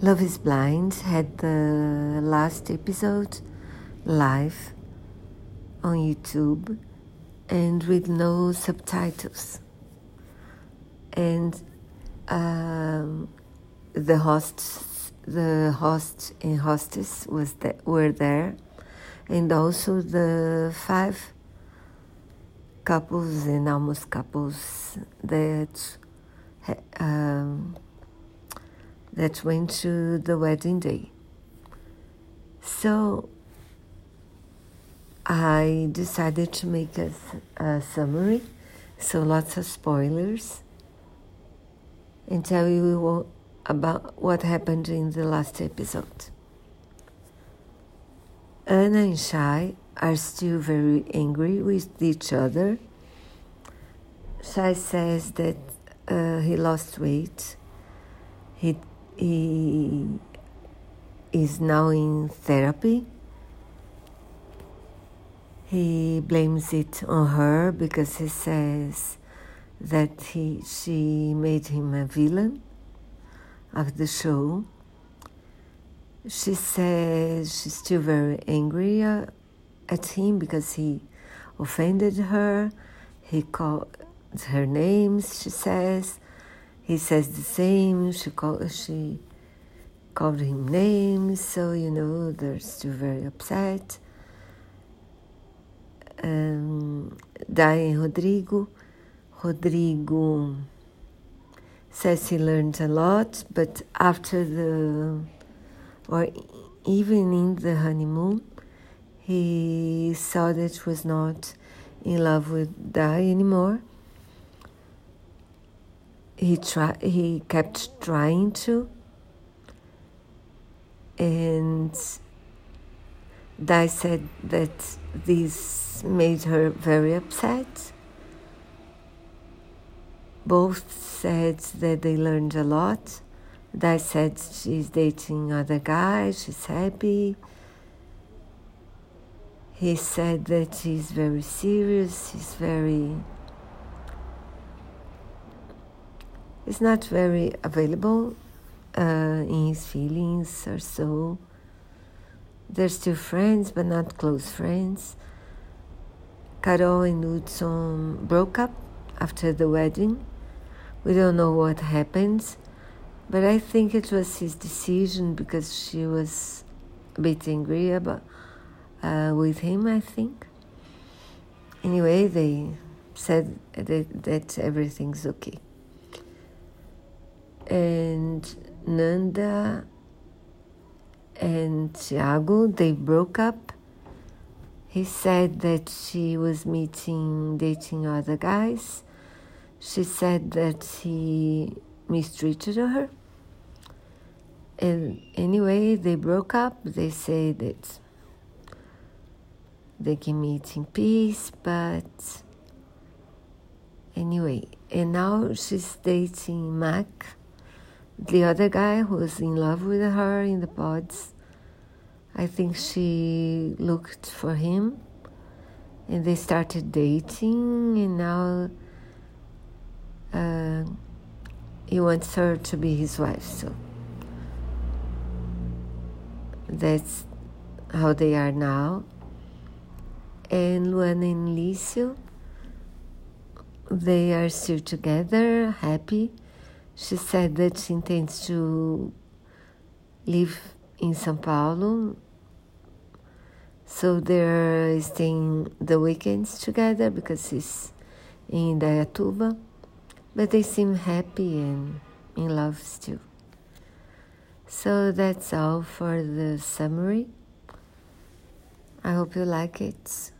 Love is Blind had the last episode live on YouTube and with no subtitles. And um, the hosts, the host and hostess was that were there, and also the five couples and almost couples that um, that went to the wedding day. So I decided to make a, a summary, so lots of spoilers, and tell you about what happened in the last episode. Anna and Shai are still very angry with each other. Shai says that uh, he lost weight. He, he is now in therapy he blames it on her because he says that he, she made him a villain of the show. She says she's still very angry at him because he offended her. He called her names, she says. He says the same. She called, she called him names, so you know they're still very upset um, Dai Rodrigo. Rodrigo says he learned a lot, but after the, or even in the honeymoon, he saw that he was not in love with Dai anymore. He try, he kept trying to, and Dai said that this made her very upset. Both said that they learned a lot. Dai said she's dating other guys, she's happy. He said that he's very serious, he's very. He's not very available uh, in his feelings or so. They're still friends, but not close friends. Carol and Hudson broke up after the wedding. We don't know what happened, but I think it was his decision because she was a bit angry about, uh, with him, I think. Anyway, they said that, that everything's okay. And Nanda and Tiago, they broke up. He said that she was meeting, dating other guys. She said that he mistreated her. And anyway, they broke up. They say that they can meet in peace, but anyway, and now she's dating Mac the other guy who was in love with her in the pods, I think she looked for him and they started dating, and now uh, he wants her to be his wife. So that's how they are now. And Luana and Lissio, they are still together, happy she said that she intends to live in São Paulo. So they're staying the weekends together because she's in Dayatuba. But they seem happy and in love still. So that's all for the summary. I hope you like it.